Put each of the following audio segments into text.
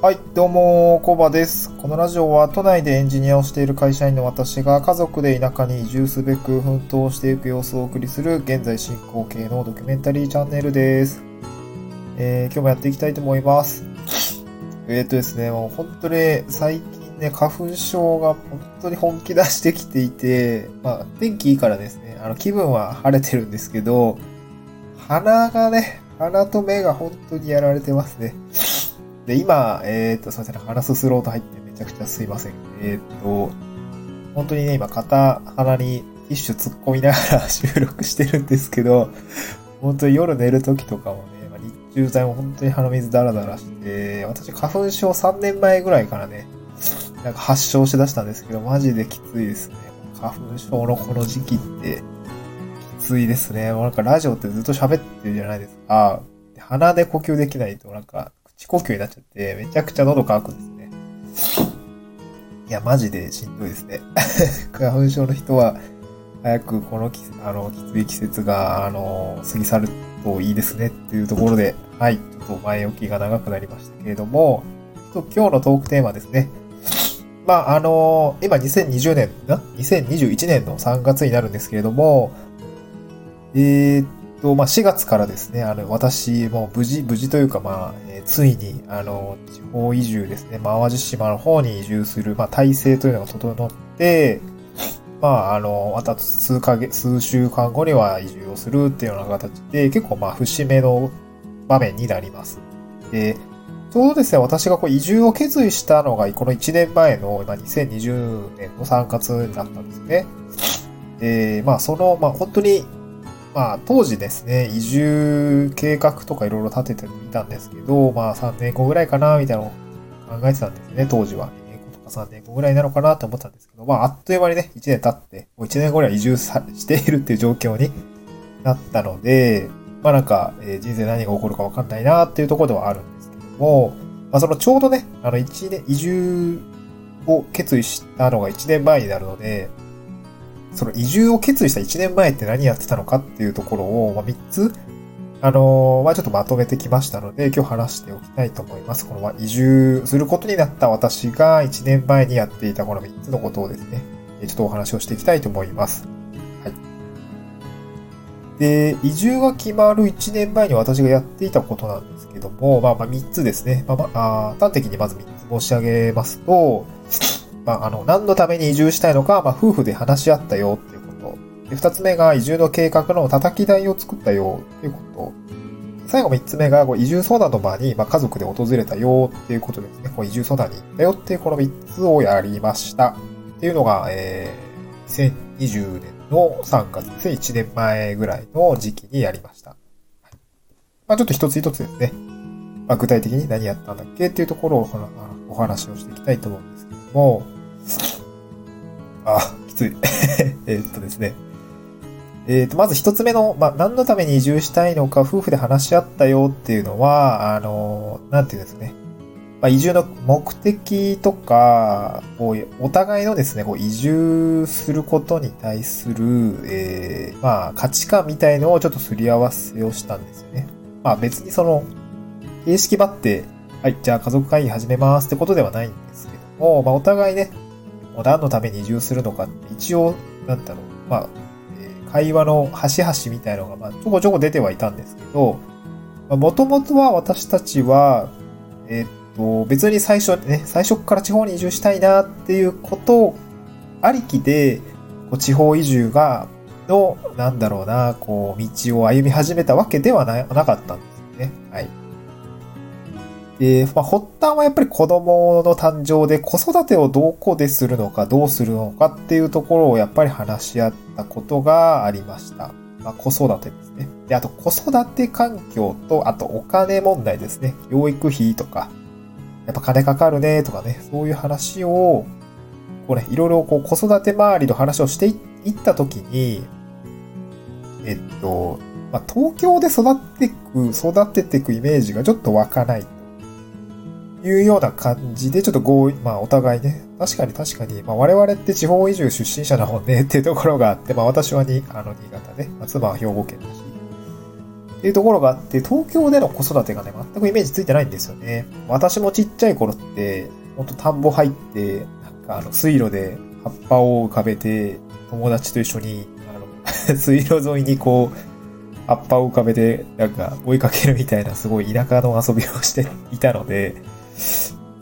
はい、どうも、コバです。このラジオは都内でエンジニアをしている会社員の私が家族で田舎に移住すべく奮闘していく様子をお送りする現在進行形のドキュメンタリーチャンネルです。えー、今日もやっていきたいと思います。えー、とですね、もう本当に最近ね、花粉症が本当に本気出してきていて、まあ、天気いいからですね、あの、気分は晴れてるんですけど、鼻がね、鼻と目が本当にやられてますね。で、今、えっ、と、すいません、鼻すすろうと入ってめちゃくちゃすいません。えっ、と、本当にね、今、片鼻にティッシュ突っ込みながら 収録してるんですけど、本当に夜寝る時とかもね、まあ、日中剤も本当に鼻水ダラダラして、私花粉症3年前ぐらいからね、なんか発症しだしたんですけど、マジできついですね。花粉症のこの時期って、きついですね。もうなんかラジオってずっと喋ってるじゃないですか。鼻で呼吸できないとなんか、呼吸になっちゃって、めちゃくちゃ喉乾くんですね。いや、マジでしんどいですね。花粉症の人は、早くこのき、あの、きつい季節が、あの、過ぎ去るといいですねっていうところで、はい、ちょっと前置きが長くなりましたけれども、今日のトークテーマですね。まあ、あの今2020年、な ?2021 年の3月になるんですけれども、えー、と、まあ、4月からですね、あの、私も無事、無事というか、まあ、えーついに、あの、地方移住ですね、まあ淡路島の方に移住する、まあ、体制というのが整って、まあ、あの、また数ヶ月、数週間後には移住をするっていうような形で、結構まあ、節目の場面になります。で、ちょうどですね、私がこう移住を決意したのが、この1年前の、まあ、2020年の3月になったんですね。で、まあ、その、まあ、本当に、まあ、当時ですね、移住計画とかいろいろ立ててみたんですけど、まあ、3年後ぐらいかな、みたいなのを考えてたんですね、当時は。2年後とか3年後ぐらいなのかなと思ったんですけど、まあ、あっという間にね、1年経って、もう1年後には移住さしているっていう状況になったので、まあなんか、えー人生何が起こるかわかんないなっていうところではあるんですけども、まあそのちょうどね、あの1年、移住を決意したのが1年前になるので、その移住を決意した1年前って何やってたのかっていうところを、まあ、3つ、あのーまあ、ちょっとまとめてきましたので、今日話しておきたいと思います。この、ま、移住することになった私が1年前にやっていたこの3つのことをですね、ちょっとお話をしていきたいと思います。はい。で、移住が決まる1年前に私がやっていたことなんですけども、まあまあ3つですね。まあまあ、端的にまず3つ申し上げますと、まあ、あの、何のために移住したいのか、まあ、夫婦で話し合ったよっていうこと。で、二つ目が移住の計画の叩き台を作ったよっていうこと。最後三つ目が、こう移住相談の場に、まあ、家族で訪れたよっていうことですね。こう移住相談に行ったよっていうこの三つをやりました。っていうのが、えー、2020年の3月ですね。1年前ぐらいの時期にやりました。はいまあ、ちょっと一つ一つですね。まあ、具体的に何やったんだっけっていうところをお話お話をしていきたいと思うんですけども、えっとですね。えっと、まず一つ目の、まあ、何のために移住したいのか、夫婦で話し合ったよっていうのは、あの、なんていうんですかね。まあ、移住の目的とか、こうお互いのですね、こう移住することに対する、えーまあ、価値観みたいのをちょっとすり合わせをしたんですよね。まあ、別にその、形式ばって、はい、じゃあ家族会議始めますってことではないんですけども、まあ、お互いね、もう何のために移住するのかって一応、なんだろう、まあ、え会話の端々みたいのが、まあ、ちょこちょこ出てはいたんですけど、まあ、もともとは私たちは、えーっと、別に最初ね、最初から地方に移住したいなっていうことありきで、こう地方移住が、の、なんだろうな、こう、道を歩み始めたわけではななかったんですね。はい。で、まあ、発端はやっぱり子供の誕生で子育てをどこでするのかどうするのかっていうところをやっぱり話し合ったことがありました。まあ、子育てですね。で、あと子育て環境と、あとお金問題ですね。養育費とか、やっぱ金かかるねとかね、そういう話を、こうね、いろいろこう子育て周りの話をしていったときに、えっと、まあ、東京で育っていく、育てていくイメージがちょっと湧かないいうような感じで、ちょっと合意、まあお互いね、確かに確かに、まあ我々って地方移住出身者だもんねっていうところがあって、まあ私はに、あの、新潟で、まあ妻は兵庫県だし、っていうところがあって、東京での子育てがね、全くイメージついてないんですよね。私もちっちゃい頃って、ほんと田んぼ入って、なんかあの、水路で葉っぱを浮かべて、友達と一緒に、あの、水路沿いにこう、葉っぱを浮かべて、なんか追いかけるみたいな、すごい田舎の遊びをしていたので、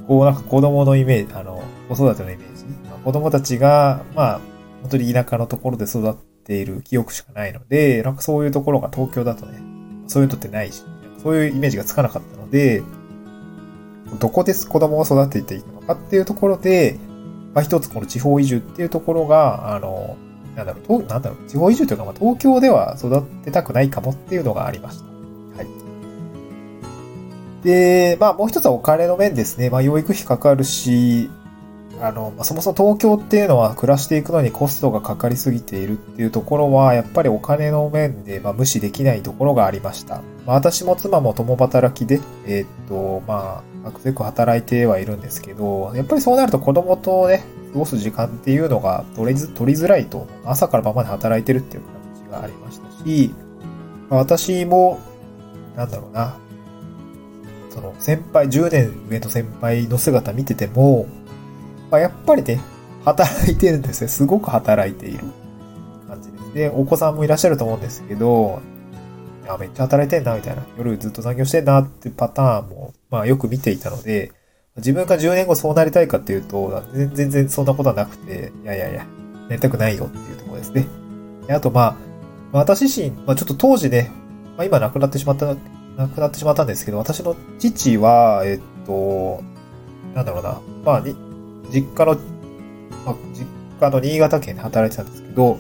こうなんか子供のイメージ、あの、子育てのイメージ。まあ子供たちが、まあ、本当に田舎のところで育っている記憶しかないので、なんかそういうところが東京だとね、そういうのってないし、そういうイメージがつかなかったので、どこで子供を育てていくのかっていうところで、まあ一つこの地方移住っていうところが、あの、なんだろう、なんだろう、地方移住というか、まあ東京では育てたくないかもっていうのがありました。で、まあもう一つはお金の面ですね。まあ養育費かかるし、あの、そもそも東京っていうのは暮らしていくのにコストがかかりすぎているっていうところは、やっぱりお金の面で、まあ、無視できないところがありました。まあ、私も妻も共働きで、えーっと、まあ、アクセク働いてはいるんですけど、やっぱりそうなると子供とね、過ごす時間っていうのが取りず取りづらいと、朝から晩まで働いてるっていう感じがありましたし、まあ、私も、なんだろうな、その先輩、10年上の先輩の姿見てても、まあ、やっぱりね、働いてるんですよ。すごく働いている感じです。で、お子さんもいらっしゃると思うんですけど、いや、めっちゃ働いてんな、みたいな。夜ずっと残業してんなってパターンも、まあよく見ていたので、自分が10年後そうなりたいかっていうと、全全然そんなことはなくて、いやいやいや、なりたくないよっていうところですね。であと、まあ、私自身、まあちょっと当時ね、まあ今亡くなってしまった、亡くなってしまったんですけど、私の父は、えっと、なんだろうな、まあ、に実家の、まあ、実家の新潟県で働いてたんですけど、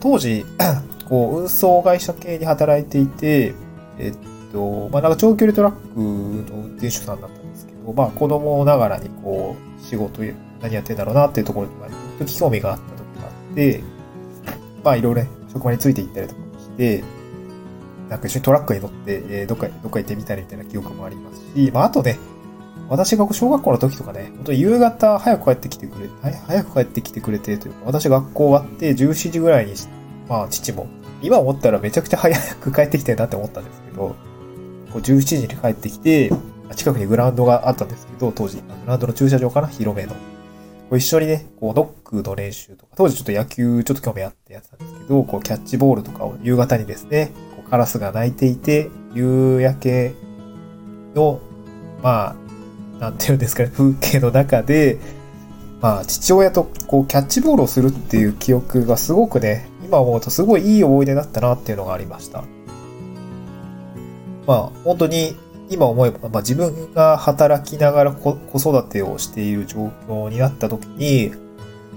当時、こう、運送会社系に働いていて、えっと、まあ、なんか長距離トラックの運転手さんだったんですけど、まあ、子供ながらにこう、仕事、何やってんだろうなっていうところに、まあ、興味があった時があって、まあ、いろいろね、職場について行ったりとかして、なんか一緒にトラックに乗って、えーどっか、どっか行ってみたりみたいな記憶もありますし、まあ、あとね、私が小学校の時とかね、本当夕方早く帰ってきてくれ、早く帰ってきてくれてというか、私学校終わって17時ぐらいに、まあ父も、今思ったらめちゃくちゃ早く帰ってきてるなって思ったんですけど、こう17時に帰ってきて、近くにグラウンドがあったんですけど、当時、グラウンドの駐車場かな？広めの。こう一緒にね、こうノックの練習とか、当時ちょっと野球ちょっと興味あってやってたんですけど、こうキャッチボールとかを夕方にですね、カラスが鳴いていて、夕焼けの、まあ、なんていうんですかね、風景の中で、まあ、父親とこうキャッチボールをするっていう記憶がすごくね、今思うとすごいいい思い出だったなっていうのがありました。まあ、本当に今思えば、まあ自分が働きながら子育てをしている状況になった時に、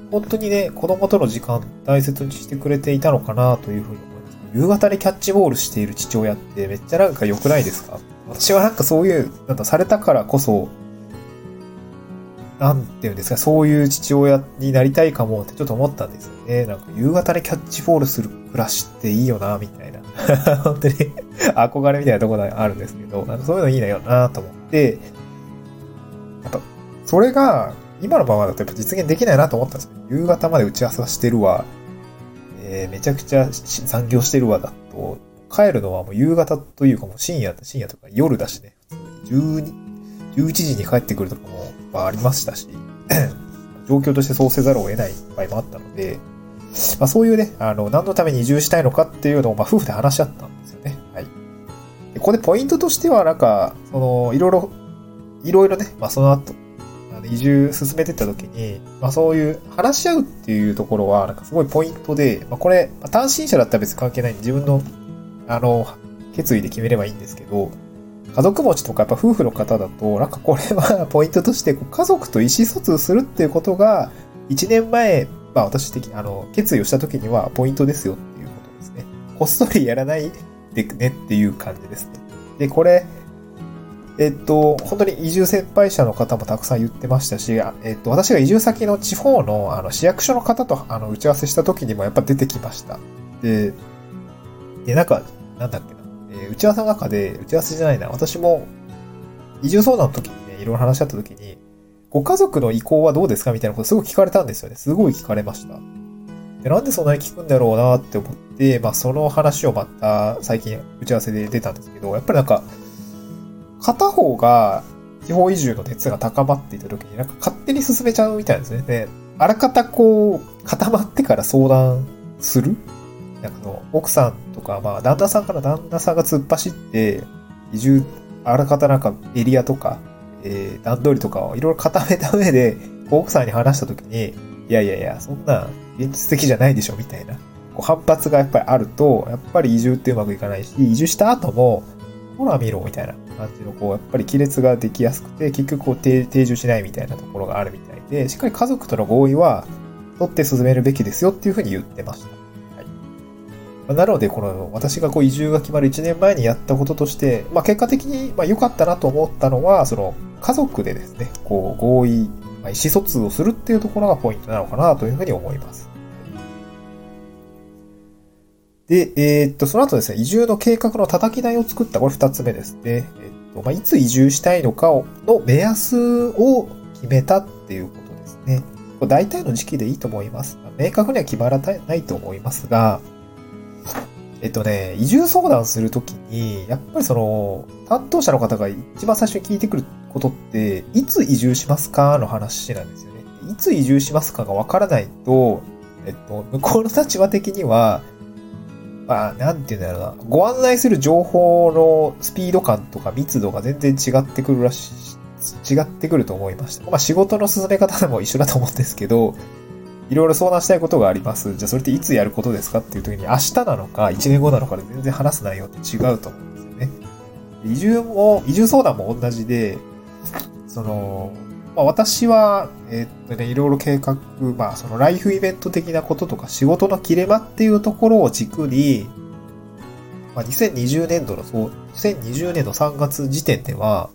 本当にね、子供との時間大切にしてくれていたのかなというふうに。夕方にキャッチボールしている父親ってめっちゃなんか良くないですか？私はなんかそういう、なんかされたからこそ、なんていうんですか、そういう父親になりたいかもってちょっと思ったんですよね。なんか夕方にキャッチボールする暮らしっていいよな、みたいな。本当に 憧れみたいなところがあるんですけど、なんかそういうのいいなよなと思って、やっぱ、それが、今のままだとやっぱ実現できないなと思ったんですよ。夕方まで打ち合わせはしてるわ、えーめちゃくちゃ残業してるわだと、帰るのはもう夕方というかもう深夜、深夜とか夜だしね、普通に12、11時に帰ってくるとかも、まあ、ありましたし、状況としてそうせざるを得ない場合もあったので、まあ、そういうね、あの、何のために移住したいのかっていうのを、まあ、夫婦で話し合ったんですよね。はい。でここでポイントとしては、なんか、その、いろいろ、いろいろね、まあ、その後、移住進めてった時に、まあ、そういう話し合うっていうところは、なんかすごいポイントで、まあ、これ、単身者だったら別に関係ないんで、自分の、あの、決意で決めればいいんですけど、家族持ちとかやっぱ夫婦の方だと、なんかこれはポイントとして、家族と意思疎通するっていうことが、1年前、まあ私的に、あの、決意をした時にはポイントですよっていうことですね。こっそりやらないでねっていう感じですね。で、これ、えっと、本当に移住先輩者の方もたくさん言ってましたし、えっと、私が移住先の地方のあの市役所の方とあの打ち合わせした時にもやっぱ出てきました。で、で、なんか、なんだっけな、えー打ち合わせの中で、打ち合わせじゃないな、私も移住相談の時にね、いろいろ話し合った時に、ご家族の意向はどうですかみたいなことすごい聞かれたんですよね。すごい聞かれました。で、なんでそんなに聞くんだろうなって思って、まあその話をまた最近打ち合わせで出たんですけど、やっぱりなんか、片方が地方移住の熱が高まっていた時になんか勝手に進めちゃうみたいですね。で、あらかたこう、固まってから相談する？なんかの、奥さんとか、まあ、旦那さんから旦那さんが突っ走って、移住、あらかたなんかエリアとか、えー、段取りとかをいろいろ固めた上で、奥さんに話した時に、いやいやいや、そんな現実的じゃないでしょ、みたいな。こう反発がやっぱりあると、やっぱり移住ってうまくいかないし、移住した後も、ほら見ろ、みたいな感じの、こう、やっぱり亀裂ができやすくて、結局こう定、住しないみたいなところがあるみたいで、しっかり家族との合意は、取って進めるべきですよっていうふうに言ってました。はい。なので、この、私がこう移住が決まる1年前にやったこととして、まあ結果的に、まあ良かったなと思ったのは、その、家族でですね、こう、合意、まあ、意思疎通をするっていうところがポイントなのかなというふうに思います。で、えー、っと、その後ですね、移住の計画の叩き台を作った、これ二つ目ですね。えっと、まあ、いつ移住したいのかを、の目安を決めたっていうことですね。大体の時期でいいと思います。明確には決まらないと思いますが、えっとね、移住相談するときに、やっぱりその、担当者の方が一番最初に聞いてくることって、いつ移住しますかの話なんですよね。いつ移住しますかがわからないと、えっと、向こうの立場的には、まあ、なんていうんだろうな、ご案内する情報のスピード感とか密度が全然違ってくるらしい、違ってくると思いました。まあ仕事の進め方でも一緒だと思うんですけど、いろいろ相談したいことがあります。じゃあそれっていつやることですかっていう時に明日なのか1年後なのかで全然話す内容って違うと思うんですよね。移住も、移住相談も同じで、その、まあ、私は、え、っとね、いろいろ計画、まあ、そのライフイベント的なこととか仕事の切れ間っていうところを軸に、まあ、2020年度の、そう、2020年の3月時点では、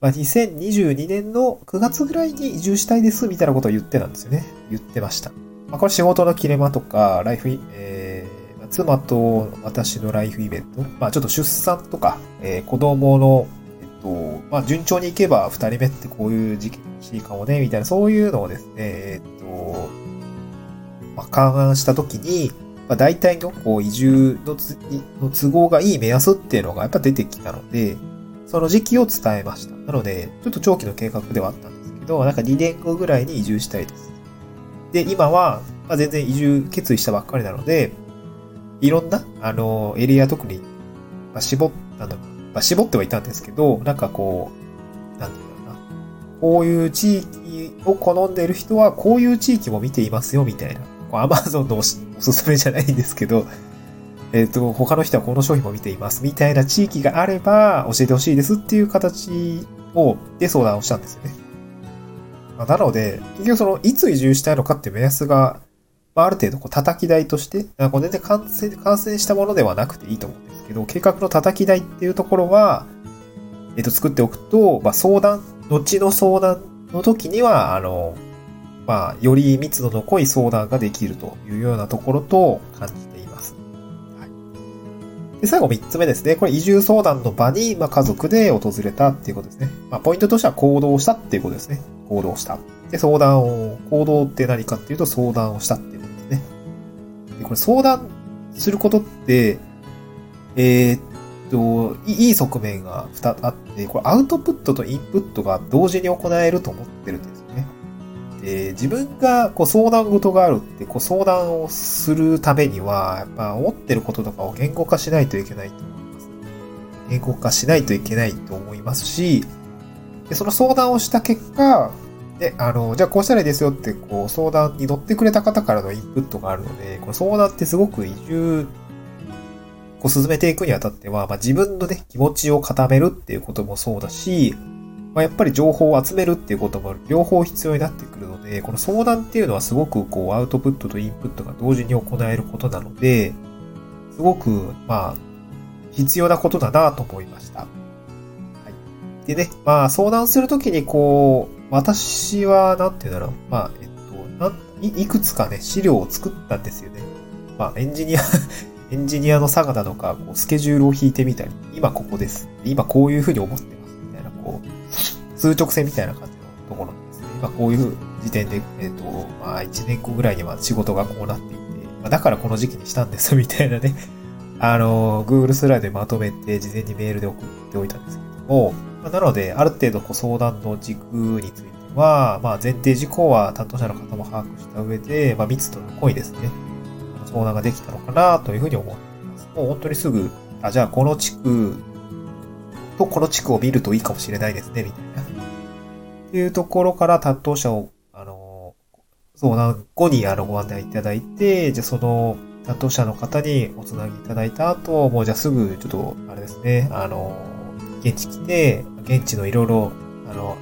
まあ、2022年の9月ぐらいに移住したいですみたいなことを言ってたんですよね。言ってました。まあ、これ仕事の切れ間とか、ライフ、えー、妻と私のライフイベント、まあちょっと出産とか、えー、子供の、と、まあ順調にいけば二人目ってこういう時期にしいかもね、みたいな、そういうのをですね、えっと、まあ、勘案したときに、まあ、大体のこう移住のの都合がいい目安っていうのがやっぱ出てきたので、その時期を伝えました。なので、ちょっと長期の計画ではあったんですけど、なんか2年後ぐらいに移住したいです。で、今は、まあ、全然移住決意したばっかりなので、いろんな、あの、エリア特に、まあ、絞ったの、まあ、絞ってはいたんですけど、なんかこう、なんていうのかな。こういう地域を好んでいる人は、こういう地域も見ていますよ、みたいな。アマゾンのおすすめじゃないんですけど、えっ、ー、と、他の人はこの商品も見ています。みたいな地域があれば教えてほしいですっていう形を、で相談をしたんですよね。なので、結局その、いつ移住したいのかって目安が、まあ、ある程度こう叩き台として、こう全然完成、完成したものではなくていいと思うんですけど、計画の叩き台っていうところは、えっ、と、作っておくと、まあ、相談、後の相談の時には、あの、まあ、より密度の濃い相談ができるというようなところと感じています。はいで、最後3つ目ですね。これ移住相談の場に、まあ、家族で訪れたっていうことですね。まあ、ポイントとしては行動したっていうことですね。行動した。で、相談を、行動って何かっていうと相談をしたって。で、これ相談することって、えー、っと、いい側面が2つあって、これアウトプットとインプットが同時に行えると思ってるんですよね。で、自分がこう相談事があるって、こう相談をするためには、やっぱ思ってることとかを言語化しないといけないと思います。言語化しないといけないと思いますし、でその相談をした結果、で、あの、じゃあこうしたらいいですよって、こう、相談に乗ってくれた方からのインプットがあるので、この相談ってすごく移住、こう進めていくにあたっては、まあ自分のね、気持ちを固めるっていうこともそうだし、まあ、やっぱり情報を集めるっていうことも両方必要になってくるので、この相談っていうのはすごくこうアウトプットとインプットが同時に行えることなので、すごく、まあ、必要なことだなと思いました。はい。でね、まあ相談するときにこう、私は、なんていうんだろう、まあ、えっと、なんいいくつかね、資料を作ったんですよね。まあ、エンジニア エンジニアの佐賀だとか、こうスケジュールを引いてみたり、今ここです。今こういうふうに思ってます。みたいな、こう、数直線みたいな感じのところですね。今こういう時点で、えっ、と、まあ、1年後ぐらいには仕事がこうなっていて、まあ、だからこの時期にしたんです、みたいなね、あの、Google スライドでまとめて、事前にメールで送っておいたんですけども、なので、ある程度こう相談の軸については、まあ、前提事項は担当者の方も把握した上で、まあ、密度の濃いですね、相談ができたのかなというふうに思っています。もう本当にすぐ、あ、じゃあこの地区とこの地区を見るといいかもしれないですね、みたいな。っていうところから担当者を、あの、相談後にあのご案内いただいて、じゃあその担当者の方におつなぎいただいた後、もうじゃあすぐちょっと、あれですね、あの、現地来て、現地のいろいろ、あの、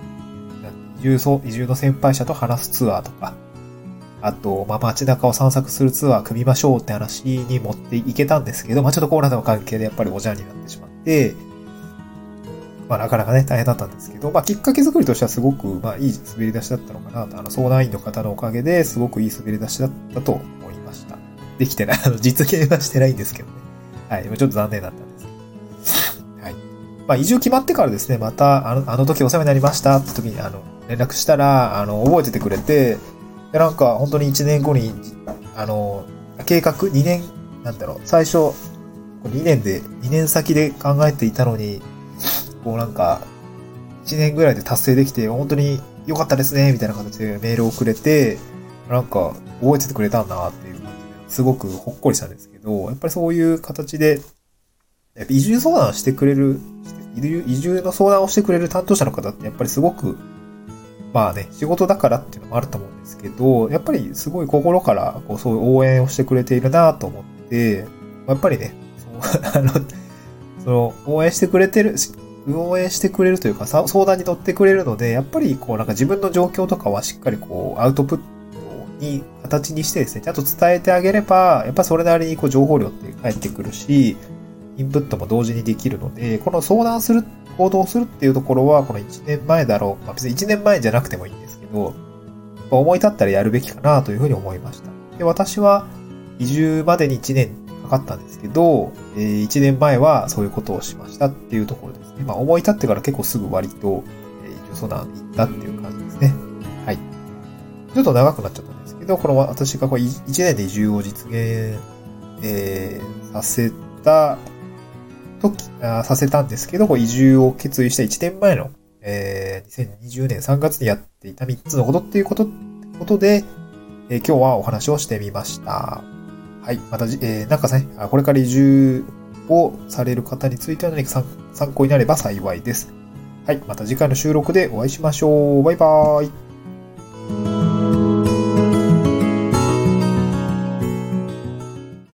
移住移住の先輩者と話すツアーとか、あと、まあ、街中を散策するツアー組みましょうって話に持っていけたんですけど、まあ、ちょっとコロナの関係でやっぱりおじゃんになってしまって、まあ、なかなかね、大変だったんですけど、まあ、きっかけ作りとしてはすごく、まあ、いい滑り出しだったのかなと、あの、相談員の方のおかげですごくいい滑り出しだったと思いました。できてない、あの、実現はしてないんですけどね。はい、ちょっと残念だった。まあ、移住決まってからですね、また、あの、あの時お世話になりましたって時に、あの、連絡したら、あの、覚えててくれて、で、なんか、本当に1年後に、あの、計画、2年、なんだろう、最初、2年で、2年先で考えていたのに、こうなんか、1年ぐらいで達成できて、本当に良かったですね、みたいな形でメールをくれて、なんか、覚えててくれたんだなっていう感じで、すごくほっこりしたんですけど、やっぱりそういう形で、やっぱ移住相談してくれる、移住の相談をしてくれる担当者の方ってやっぱりすごく、まあね、仕事だからっていうのもあると思うんですけど、やっぱりすごい心からこうそういう応援をしてくれているなと思って、やっぱりね、そう あの、その、応援してくれてる、応援してくれるというか、相談に乗ってくれるので、やっぱりこうなんか自分の状況とかはしっかりこうアウトプットに形にしてですね、ちゃんと伝えてあげれば、やっぱそれなりにこう情報量って返ってくるし、インプットも同時にできるので、この相談する、行動するっていうところは、この1年前だろう。まあ、別に1年前じゃなくてもいいんですけど、思い立ったらやるべきかなというふうに思いました。で、私は移住までに1年かかったんですけど、えー、1年前はそういうことをしましたっていうところですね。まあ思い立ってから結構すぐ割と、えー、移住相談行ったっていう感じですね。はい。ちょっと長くなっちゃったんですけど、この私がこう1年で移住を実現、えー、させた時あ、させたんですけど、移住を決意した1年前の、えー、2020年3月にやっていた3つのことっていうこと、ことで、えー、今日はお話をしてみました。はい。また、えー、なんかね、これから移住をされる方については何か参考になれば幸いです。はい。また次回の収録でお会いしましょう。バイバーイ。